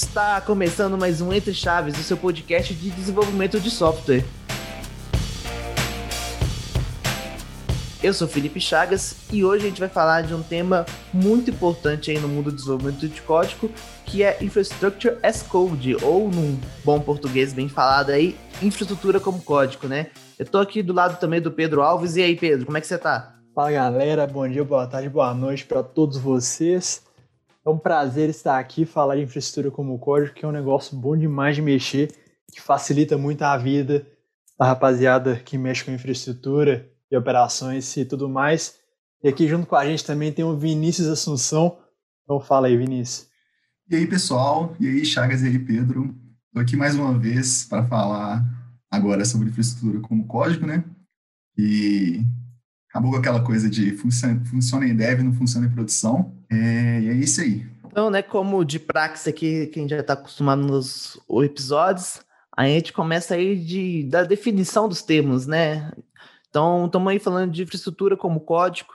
Está começando mais um Entre Chaves, o seu podcast de desenvolvimento de software. Eu sou Felipe Chagas e hoje a gente vai falar de um tema muito importante aí no mundo do desenvolvimento de código, que é Infrastructure as Code, ou num bom português bem falado aí, infraestrutura como código, né? Eu tô aqui do lado também do Pedro Alves. E aí, Pedro, como é que você tá? Fala galera, bom dia, boa tarde, boa noite para todos vocês. É um prazer estar aqui falar de infraestrutura como código, que é um negócio bom demais de mexer, que facilita muito a vida da rapaziada que mexe com infraestrutura e operações e tudo mais. E aqui junto com a gente também tem o Vinícius Assunção. Então fala aí, Vinícius. E aí, pessoal? E aí, Chagas e aí, Pedro? Estou aqui mais uma vez para falar agora sobre infraestrutura como código, né? E acabou com aquela coisa de funciona, funciona em dev, não funciona em produção. É, é isso aí. Então, né, como de praxe aqui, quem já está acostumado nos episódios, a gente começa aí de, da definição dos termos, né? Então, estamos aí falando de infraestrutura como código,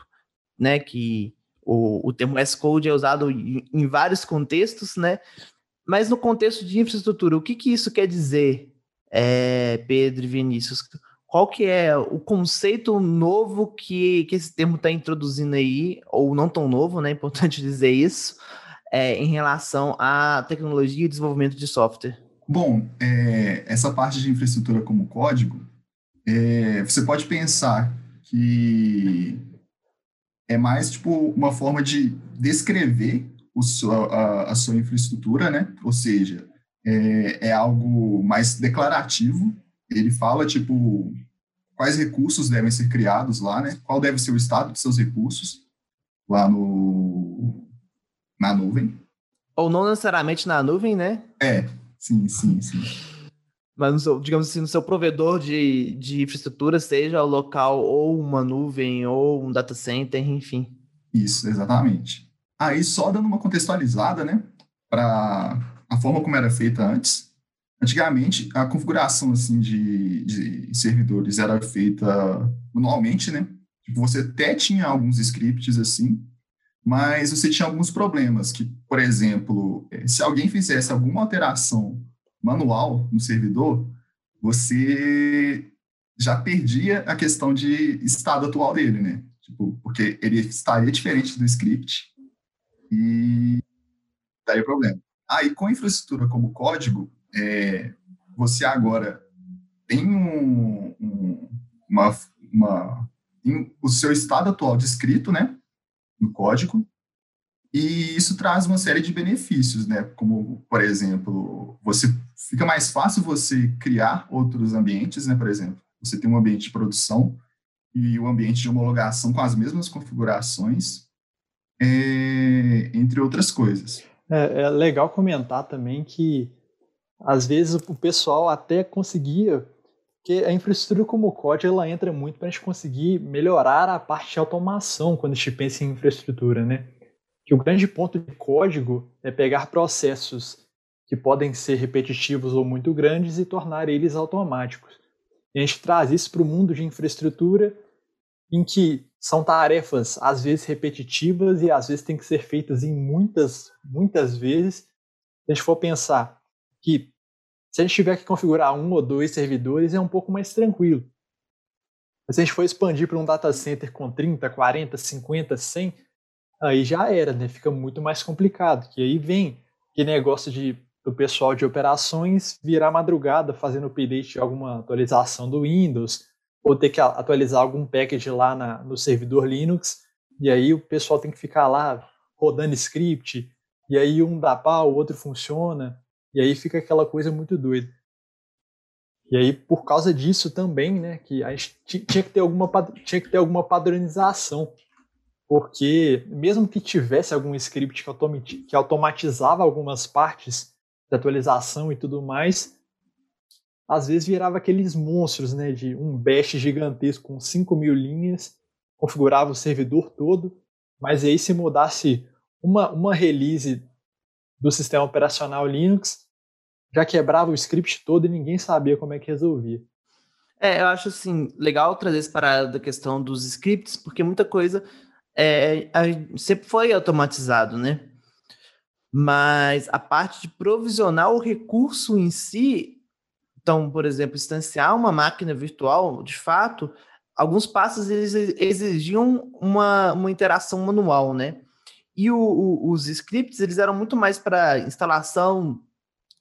né? Que o, o termo S-Code é usado em, em, vários contextos, né? Mas no contexto de infraestrutura, o que, que isso quer dizer, é, Pedro e Vinícius? Qual que é o conceito novo que, que esse termo está introduzindo aí, ou não tão novo, né? Importante dizer isso, é, em relação à tecnologia e desenvolvimento de software? Bom, é, essa parte de infraestrutura como código, é, você pode pensar que é mais tipo uma forma de descrever sua, a, a, sua infraestrutura, né? Ou seja, é, é algo mais declarativo ele fala, tipo, quais recursos devem ser criados lá, né? Qual deve ser o estado de seus recursos lá no, na nuvem. Ou não necessariamente na nuvem, né? É, sim, sim, sim. Mas, no seu, digamos assim, no seu provedor de, de infraestrutura, seja o local ou uma nuvem ou um data center, enfim. Isso, exatamente. Aí, só dando uma contextualizada, né, para a forma como era feita antes, Antigamente, a configuração assim, de, de servidores era feita manualmente, né? Tipo, você até tinha alguns scripts assim, mas você tinha alguns problemas, que, por exemplo, eh, se alguém fizesse alguma alteração manual no servidor, você já perdia a questão de estado atual dele, né? Tipo, porque ele estaria diferente do script e daria problema. Aí, com infraestrutura como código, é, você agora tem um, um, uma, uma o seu estado atual descrito, né, no código, e isso traz uma série de benefícios, né, como, por exemplo, você fica mais fácil você criar outros ambientes, né, por exemplo, você tem um ambiente de produção e o um ambiente de homologação com as mesmas configurações, é, entre outras coisas. É, é legal comentar também que às vezes o pessoal até conseguia que a infraestrutura como código ela entra muito para a gente conseguir melhorar a parte de automação quando a gente pensa em infraestrutura, né? Que o grande ponto de código é pegar processos que podem ser repetitivos ou muito grandes e tornar eles automáticos. E a gente traz isso para o mundo de infraestrutura em que são tarefas às vezes repetitivas e às vezes têm que ser feitas em muitas, muitas vezes. Se a gente for pensar que se a gente tiver que configurar um ou dois servidores, é um pouco mais tranquilo. Mas se a gente for expandir para um data center com 30, 40, 50, 100, aí já era, né? Fica muito mais complicado. Que aí vem que negócio de do pessoal de operações virar madrugada fazendo update de alguma atualização do Windows, ou ter que atualizar algum package lá na, no servidor Linux, e aí o pessoal tem que ficar lá rodando script, e aí um dá pau, o outro funciona. E aí fica aquela coisa muito doida. E aí, por causa disso também, né, que a gente tinha que ter alguma, tinha que ter alguma padronização. Porque, mesmo que tivesse algum script que automatizava algumas partes de atualização e tudo mais, às vezes virava aqueles monstros, né, de um bash gigantesco com 5 mil linhas, configurava o servidor todo, mas aí se mudasse uma, uma release do sistema operacional Linux, já quebrava o script todo e ninguém sabia como é que resolvia. É, eu acho assim, legal trazer essa parada da questão dos scripts, porque muita coisa é, sempre foi automatizado, né? Mas a parte de provisionar o recurso em si, então, por exemplo, instanciar uma máquina virtual, de fato, alguns passos eles exigiam uma, uma interação manual, né? E o, o, os scripts, eles eram muito mais para instalação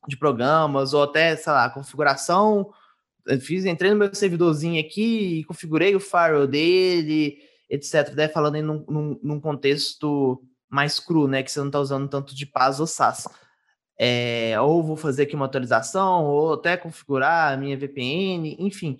de programas ou até, sei lá, configuração. Eu fiz, entrei no meu servidorzinho aqui configurei o firewall dele, etc. Daí falando em num, num, num, contexto mais cru, né? Que você não está usando tanto de PaaS ou SaaS. É, ou vou fazer aqui uma atualização, ou até configurar a minha VPN, enfim.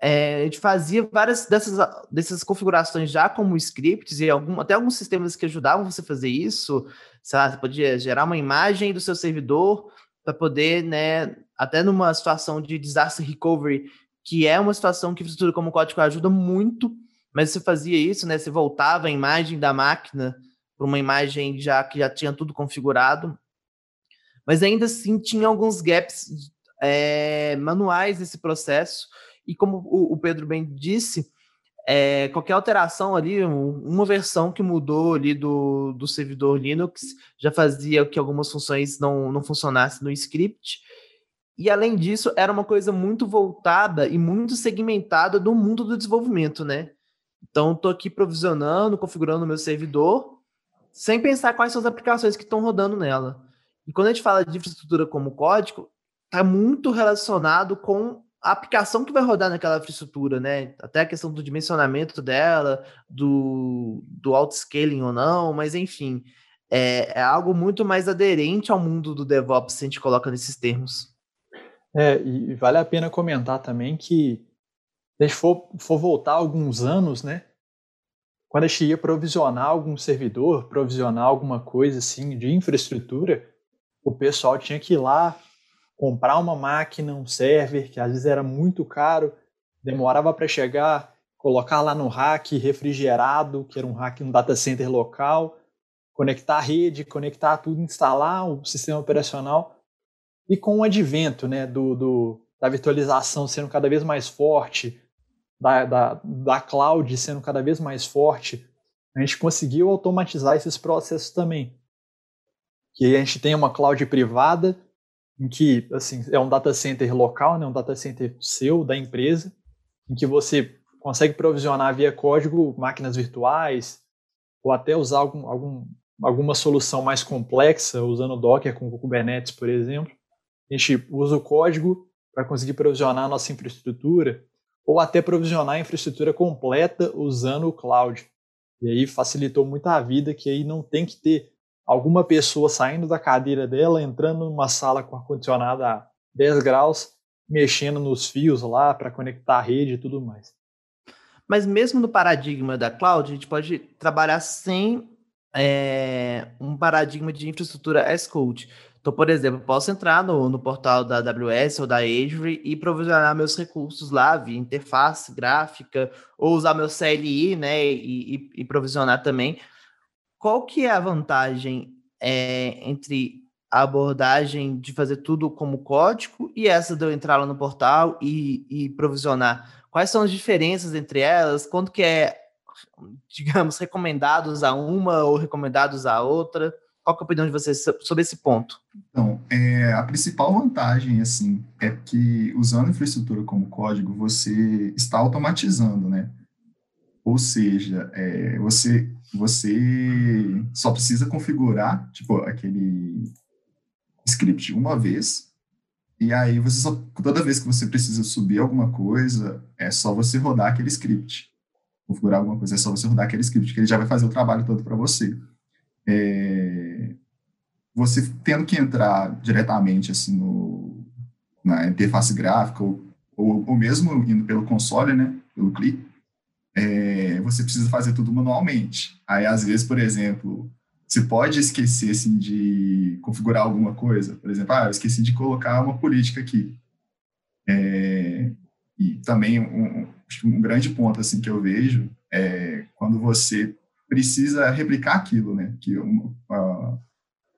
É, a gente fazia várias dessas, dessas configurações já como scripts e algum, até alguns sistemas que ajudavam você a fazer isso. Sei lá, você podia gerar uma imagem do seu servidor para poder, né, até numa situação de disaster recovery, que é uma situação que infraestrutura como código ajuda muito, mas você fazia isso, né? Você voltava a imagem da máquina para uma imagem já que já tinha tudo configurado. Mas ainda assim tinha alguns gaps é, manuais nesse processo e como o Pedro bem disse, é, qualquer alteração ali, uma versão que mudou ali do, do servidor Linux já fazia que algumas funções não, não funcionassem no script. E além disso, era uma coisa muito voltada e muito segmentada do mundo do desenvolvimento, né? Então, estou aqui provisionando, configurando o meu servidor, sem pensar quais são as aplicações que estão rodando nela. E quando a gente fala de infraestrutura como código, está muito relacionado com a aplicação que vai rodar naquela infraestrutura, né? Até a questão do dimensionamento dela, do, do auto-scaling ou não, mas enfim, é, é, algo muito mais aderente ao mundo do DevOps se a gente coloca nesses termos. É, e vale a pena comentar também que se a gente for, for voltar alguns anos, né? Quando a gente ia provisionar algum servidor, provisionar alguma coisa assim de infraestrutura, o pessoal tinha que ir lá comprar uma máquina, um server, que às vezes era muito caro, demorava para chegar, colocar lá no rack refrigerado, que era um rack, um data center local, conectar a rede, conectar tudo, instalar o sistema operacional. E com o advento né, do, do da virtualização sendo cada vez mais forte, da, da, da cloud sendo cada vez mais forte, a gente conseguiu automatizar esses processos também. Que a gente tem uma cloud privada, em que assim é um data center local, né, um data center seu da empresa, em que você consegue provisionar via código máquinas virtuais ou até usar algum, algum, alguma solução mais complexa usando Docker com Kubernetes, por exemplo. A gente usa o código para conseguir provisionar a nossa infraestrutura ou até provisionar a infraestrutura completa usando o cloud. E aí facilitou muito a vida, que aí não tem que ter alguma pessoa saindo da cadeira dela, entrando numa sala com ar-condicionado a 10 graus, mexendo nos fios lá para conectar a rede e tudo mais. Mas mesmo no paradigma da cloud, a gente pode trabalhar sem é, um paradigma de infraestrutura as code. Então, por exemplo, posso entrar no, no portal da AWS ou da Azure e provisionar meus recursos lá via interface gráfica, ou usar meu CLI, né, e, e, e provisionar também qual que é a vantagem é, entre a abordagem de fazer tudo como código e essa de eu entrar lá no portal e, e provisionar? Quais são as diferenças entre elas? Quanto que é, digamos, recomendados a uma ou recomendados a outra? Qual é a opinião de vocês sobre esse ponto? Então, é, a principal vantagem, assim, é que usando infraestrutura como código, você está automatizando, né? Ou seja, é, você, você só precisa configurar, tipo, aquele script uma vez, e aí você só, toda vez que você precisa subir alguma coisa, é só você rodar aquele script. Configurar alguma coisa, é só você rodar aquele script, que ele já vai fazer o trabalho todo para você. É, você tendo que entrar diretamente assim no, na interface gráfica, ou, ou, ou mesmo indo pelo console, né, pelo clique, é, você precisa fazer tudo manualmente. Aí, às vezes, por exemplo, você pode esquecer assim, de configurar alguma coisa. Por exemplo, ah, eu esqueci de colocar uma política aqui. É, e também um, um, grande ponto assim que eu vejo é quando você precisa replicar aquilo, né? Que uh,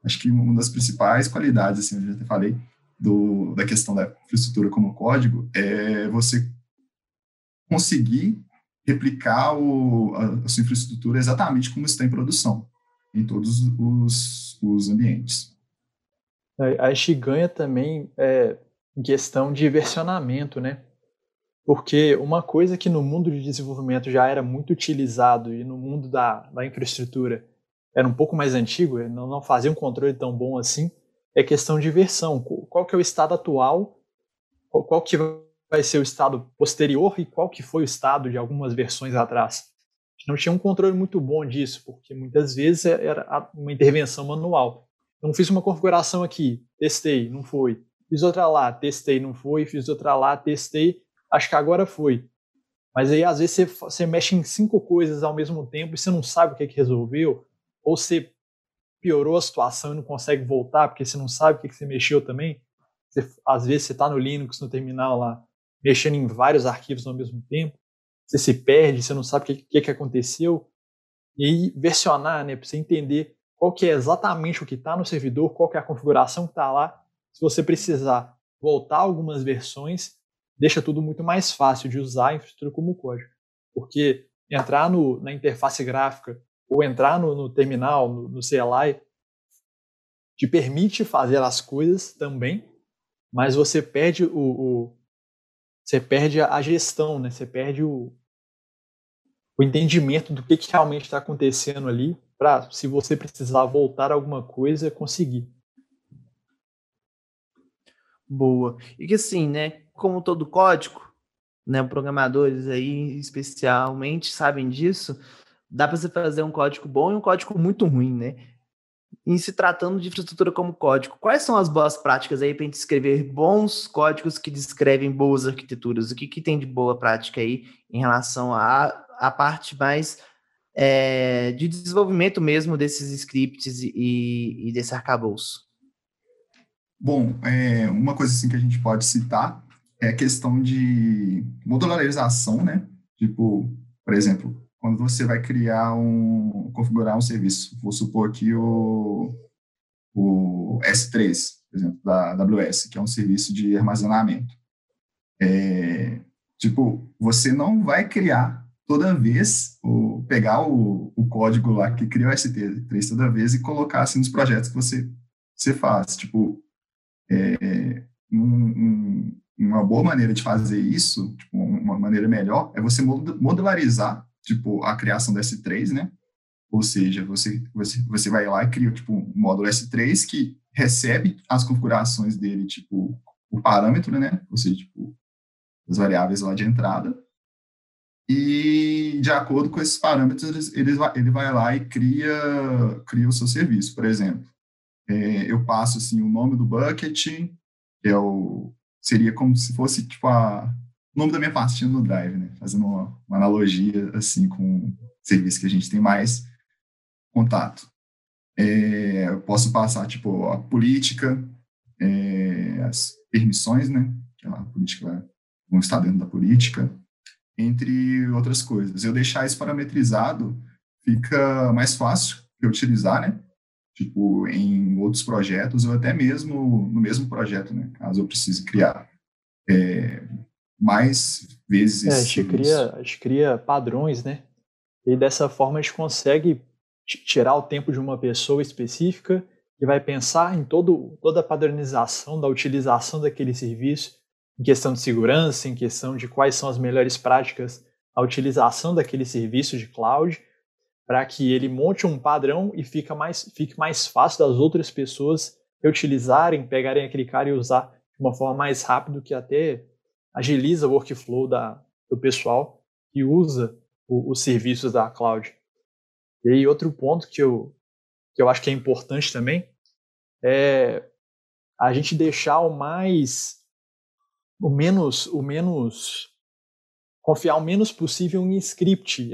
acho que uma das principais qualidades, assim, eu já falei, do, da questão da infraestrutura como código é você conseguir replicar o, a, a, sua infraestrutura exatamente como está em produção, em todos os, os, ambientes. A gente ganha também é, em questão de versionamento, né? Porque uma coisa que no mundo de desenvolvimento já era muito utilizado e no mundo da, da infraestrutura era um pouco mais antigo, não, não fazia um controle tão bom assim, é questão de versão. Qual que é o estado atual, qual que vai ser o estado posterior e qual que foi o estado de algumas versões atrás. Não tinha um controle muito bom disso, porque muitas vezes era uma intervenção manual. Então fiz uma configuração aqui, testei, não foi. Fiz outra lá, testei, não foi. Fiz outra lá, testei, acho que agora foi. Mas aí às vezes você, você mexe em cinco coisas ao mesmo tempo e você não sabe o que, é que resolveu, ou você piorou a situação e não consegue voltar porque você não sabe o que, que você mexeu também. Você, às vezes você está no Linux, no terminal lá, mexendo em vários arquivos ao mesmo tempo, você se perde, você não sabe o que, que, que aconteceu. E aí versionar, né, para você entender qual que é exatamente o que está no servidor, qual que é a configuração que está lá. Se você precisar voltar algumas versões, deixa tudo muito mais fácil de usar a infraestrutura como código. Porque entrar no, na interface gráfica ou entrar no, no terminal, no, no CLI, te permite fazer as coisas também, mas você perde o, o você perde a gestão, né? Você perde o, o entendimento do que, que realmente está acontecendo ali, para se você precisar voltar alguma coisa, conseguir. Boa. E que assim, né? Como todo código, né? Programadores aí especialmente sabem disso. Dá para você fazer um código bom e um código muito ruim, né? Em se tratando de infraestrutura como código, quais são as boas práticas aí para a gente escrever bons códigos que descrevem boas arquiteturas? O que, que tem de boa prática aí em relação à, à parte mais é, de desenvolvimento mesmo desses scripts e, e desse arcabouço? Bom, é, uma coisa assim que a gente pode citar é a questão de modularização, né? Tipo, por exemplo, quando você vai criar um, configurar um serviço, vou supor aqui o, o S3, por exemplo, da AWS, que é um serviço de armazenamento. É, tipo, você não vai criar toda vez, ou pegar o, o código lá que criou o S3 toda vez e colocar assim nos projetos que você, você faz. Tipo, é, um, um, uma boa maneira de fazer isso, tipo, uma maneira melhor, é você modularizar tipo, a criação do S3, né? Ou seja, você, você, você vai lá e cria, tipo, um módulo S3 que recebe as configurações dele, tipo, o parâmetro, né? Ou seja, tipo, as variáveis lá de entrada. E, de acordo com esses parâmetros, ele, ele vai lá e cria, cria o seu serviço. Por exemplo, é, eu passo, assim, o nome do bucket, que é o, seria como se fosse, tipo, a, nome da minha pastinha no Drive, né? Fazendo uma, uma analogia, assim, com serviço que a gente tem mais contato. É, eu posso passar, tipo, a política, é, as permissões, né? Que a política vão estar dentro da política, entre outras coisas. Eu deixar isso parametrizado fica mais fácil de utilizar, né? Tipo, em outros projetos ou até mesmo no mesmo projeto, né? Caso eu precise criar é, mais vezes. É, a, gente cria, a gente cria padrões, né? E dessa forma a gente consegue tirar o tempo de uma pessoa específica e vai pensar em todo, toda a padronização da utilização daquele serviço, em questão de segurança, em questão de quais são as melhores práticas a utilização daquele serviço de cloud, para que ele monte um padrão e fica mais, fique mais fácil das outras pessoas utilizarem, pegarem aquele cara e usar de uma forma mais rápida que até agiliza o workflow da, do pessoal que usa o, os serviços da cloud. E aí, outro ponto que eu, que eu acho que é importante também é a gente deixar o mais o menos o menos confiar o menos possível em script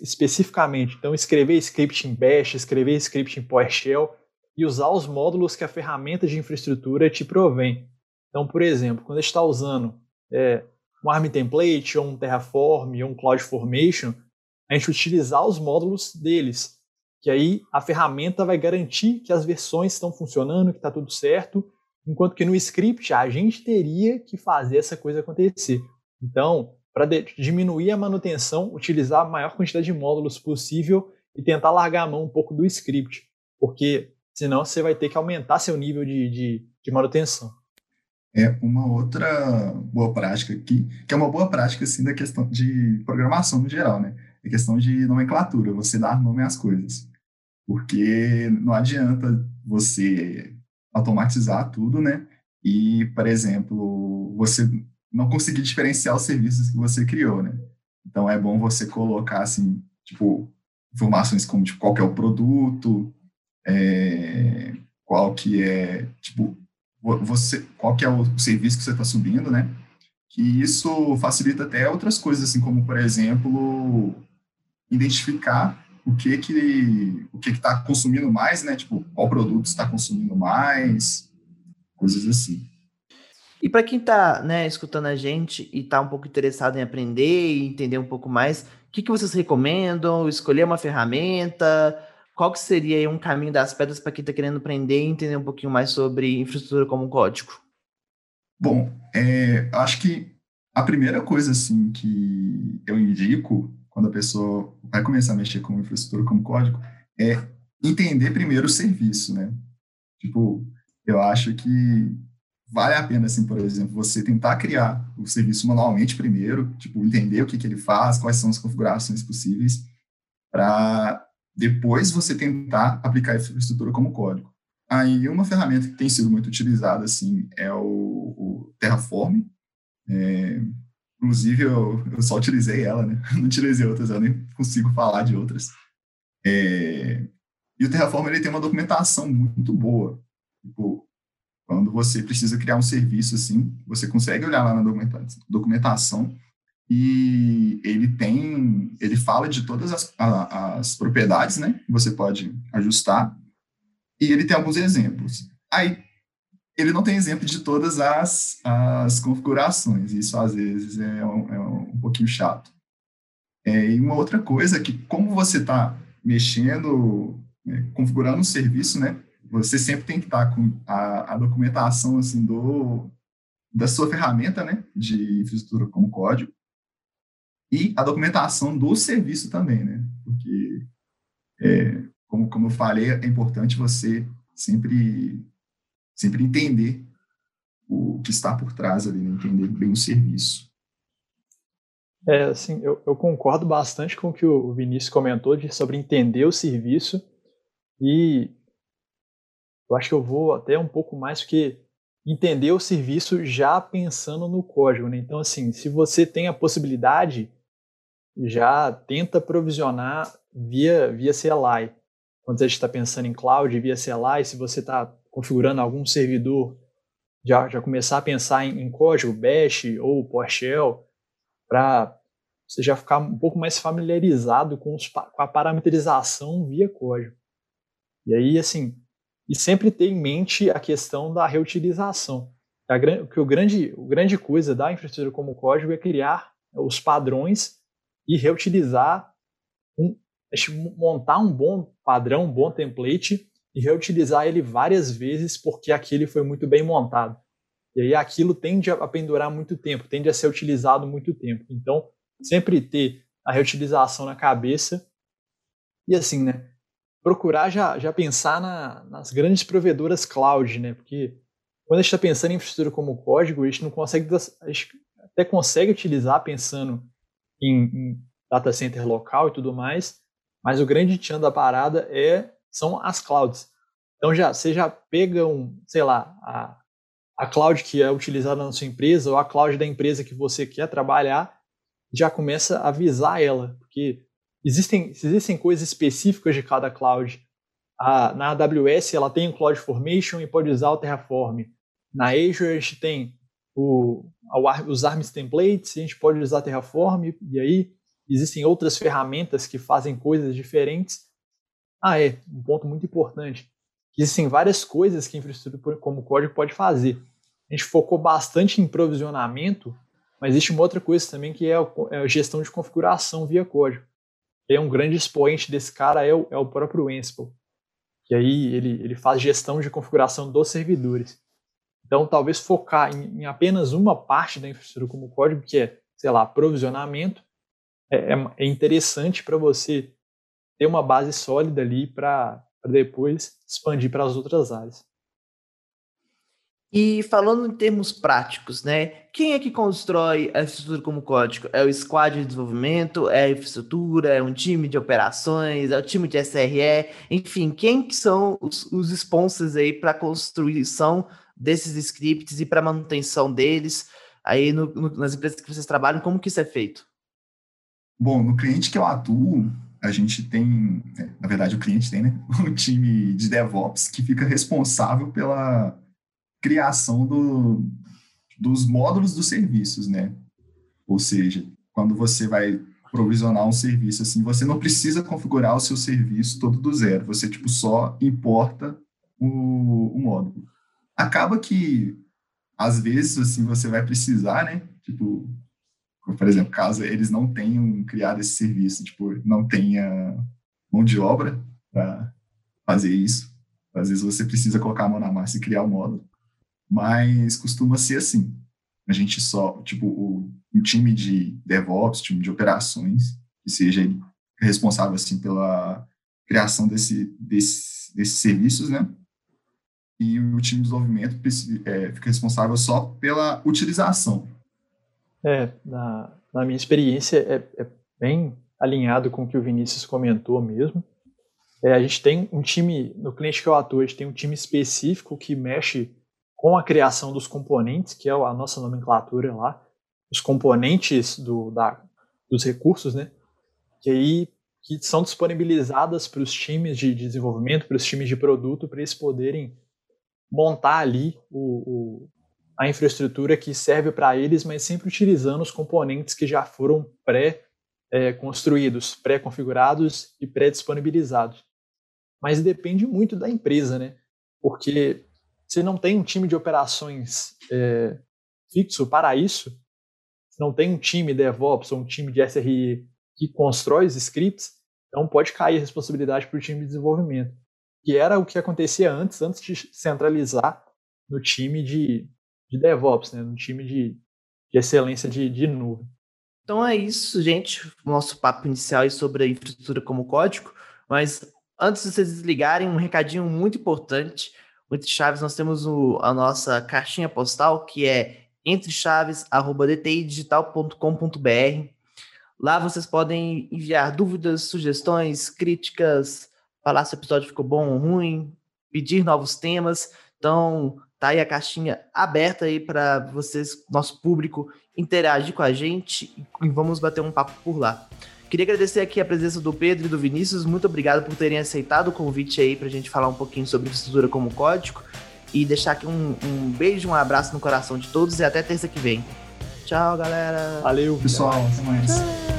especificamente. Então escrever script em bash, escrever script em PowerShell e usar os módulos que a ferramenta de infraestrutura te provém. Então, por exemplo, quando está usando é, um ARM template, ou um Terraform, ou um CloudFormation, a gente utilizar os módulos deles. Que aí a ferramenta vai garantir que as versões estão funcionando, que está tudo certo, enquanto que no script a gente teria que fazer essa coisa acontecer. Então, para diminuir a manutenção, utilizar a maior quantidade de módulos possível e tentar largar a mão um pouco do script. Porque senão você vai ter que aumentar seu nível de, de, de manutenção. É uma outra boa prática aqui, que é uma boa prática, assim, da questão de programação no geral, né? É questão de nomenclatura, você dar nome às coisas. Porque não adianta você automatizar tudo, né? E, por exemplo, você não conseguir diferenciar os serviços que você criou, né? Então é bom você colocar assim, tipo, informações como tipo, qual é o produto, é, qual que é, tipo, você, qual que é o serviço que você está subindo, né? Que isso facilita até outras coisas, assim, como, por exemplo, identificar o que que o que está consumindo mais, né? Tipo, qual produto está consumindo mais, coisas assim. E para quem está né, escutando a gente e está um pouco interessado em aprender e entender um pouco mais, o que, que vocês recomendam? Escolher uma ferramenta? Qual que seria um caminho das pedras para quem está querendo aprender e entender um pouquinho mais sobre infraestrutura como código? Bom, é, acho que a primeira coisa assim que eu indico quando a pessoa vai começar a mexer com infraestrutura como código é entender primeiro o serviço, né? Tipo, eu acho que vale a pena, assim, por exemplo, você tentar criar o serviço manualmente primeiro, tipo, entender o que, que ele faz, quais são as configurações possíveis, para depois você tentar aplicar a infraestrutura como código. Aí, uma ferramenta que tem sido muito utilizada, assim, é o, o Terraform. É, inclusive, eu, eu, só utilizei ela, né? Não utilizei outras, eu nem consigo falar de outras. É, e o Terraform, ele tem uma documentação muito boa. Tipo, quando você precisa criar um serviço assim, você consegue olhar lá na documentação e ele tem, ele fala de todas as, as propriedades, né, que você pode ajustar, e ele tem alguns exemplos. Aí, ele não tem exemplo de todas as, as configurações, isso às vezes é um, é um pouquinho chato. É, e uma outra coisa que, como você está mexendo, né, configurando um serviço, né, você sempre tem que estar com a, a documentação assim do da sua ferramenta, né, de infraestrutura como código e a documentação do serviço também, né, porque é, como como eu falei é importante você sempre sempre entender o que está por trás ali, né, entender bem o serviço. É, assim, eu, eu concordo bastante com o que o Vinícius comentou de, sobre entender o serviço e eu acho que eu vou até um pouco mais que entender o serviço já pensando no código. Né? Então, assim, se você tem a possibilidade, já tenta provisionar via, via CLI. Quando a gente está pensando em cloud via CLI, se você está configurando algum servidor, já, já começar a pensar em, em código Bash ou PowerShell, para você já ficar um pouco mais familiarizado com, os, com a parametrização via código. E aí, assim, e sempre ter em mente a questão da reutilização. A, que o grande, o grande coisa da infraestrutura como código é criar os padrões e reutilizar, um, montar um bom padrão, um bom template e reutilizar ele várias vezes porque aquele foi muito bem montado. E aí aquilo tende a pendurar muito tempo, tende a ser utilizado muito tempo. Então, sempre ter a reutilização na cabeça. E assim, né? procurar já, já pensar na, nas grandes provedoras cloud, né? Porque quando a gente está pensando em infraestrutura como código, a gente não consegue, a gente até consegue utilizar pensando em, em data center local e tudo mais, mas o grande tchan da parada é são as clouds. Então já você já pega um, sei lá, a, a cloud que é utilizada na sua empresa ou a cloud da empresa que você quer trabalhar, já começa a avisar ela, porque Existem, existem coisas específicas de cada cloud. A, na AWS ela tem o CloudFormation e pode usar o Terraform. Na Azure a gente tem o, os ARMS templates, a gente pode usar Terraform, e aí existem outras ferramentas que fazem coisas diferentes. Ah, é, um ponto muito importante. Existem várias coisas que a infraestrutura como código pode fazer. A gente focou bastante em provisionamento, mas existe uma outra coisa também que é a é gestão de configuração via código é um grande expoente desse cara é o, é o próprio Ansible, que aí ele, ele faz gestão de configuração dos servidores. Então, talvez focar em, em apenas uma parte da infraestrutura como código, que é, sei lá, provisionamento, é, é, é interessante para você ter uma base sólida ali para depois expandir para as outras áreas. E falando em termos práticos, né? Quem é que constrói a infraestrutura como código? É o squad de desenvolvimento? É a infraestrutura? É um time de operações? É o time de SRE? Enfim, quem que são os, os sponsors aí para a construção desses scripts e para manutenção deles aí no, no, nas empresas que vocês trabalham? Como que isso é feito? Bom, no cliente que eu atuo, a gente tem, é, na verdade o cliente tem, né? Um time de DevOps que fica responsável pela criação do, dos módulos dos serviços, né? Ou seja, quando você vai provisionar um serviço assim, você não precisa configurar o seu serviço todo do zero, você tipo só importa o, o módulo. Acaba que às vezes assim você vai precisar, né? Tipo, por exemplo, caso eles não tenham criado esse serviço, tipo, não tenha mão de obra para fazer isso. Às vezes você precisa colocar a mão na massa e criar o módulo mas costuma ser assim. A gente só, tipo, o, um time de DevOps, time de operações, que seja responsável, assim, pela criação desse, desse, desses serviços, né? E o time de desenvolvimento é, fica responsável só pela utilização. É, na, na minha experiência, é, é bem alinhado com o que o Vinícius comentou mesmo. É, a gente tem um time, no cliente que eu atuo, a gente tem um time específico que mexe com a criação dos componentes, que é a nossa nomenclatura lá, os componentes do, da, dos recursos, né? Que aí que são disponibilizadas para os times de desenvolvimento, para os times de produto, para eles poderem montar ali o, o a infraestrutura que serve para eles, mas sempre utilizando os componentes que já foram pré-construídos, é, pré-configurados e pré-disponibilizados. Mas depende muito da empresa, né? Porque se não tem um time de operações é, fixo para isso, se não tem um time DevOps ou um time de SRE que constrói os scripts, então pode cair a responsabilidade para o time de desenvolvimento. Que era o que acontecia antes, antes de centralizar no time de, de DevOps, né, no time de, de excelência de, de nuvem. Então é isso, gente. Nosso papo inicial sobre a infraestrutura como código. Mas antes de vocês desligarem, um recadinho muito importante. Entre Chaves, nós temos o, a nossa caixinha postal, que é entrechaves.dtidigital.com.br. Lá vocês podem enviar dúvidas, sugestões, críticas, falar se o episódio ficou bom ou ruim, pedir novos temas. Então, tá aí a caixinha aberta aí para vocês, nosso público, interagir com a gente e vamos bater um papo por lá. Queria agradecer aqui a presença do Pedro e do Vinícius. Muito obrigado por terem aceitado o convite aí para a gente falar um pouquinho sobre infraestrutura como código. E deixar aqui um, um beijo, um abraço no coração de todos e até terça que vem. Tchau, galera. Valeu, pessoal. Até mais.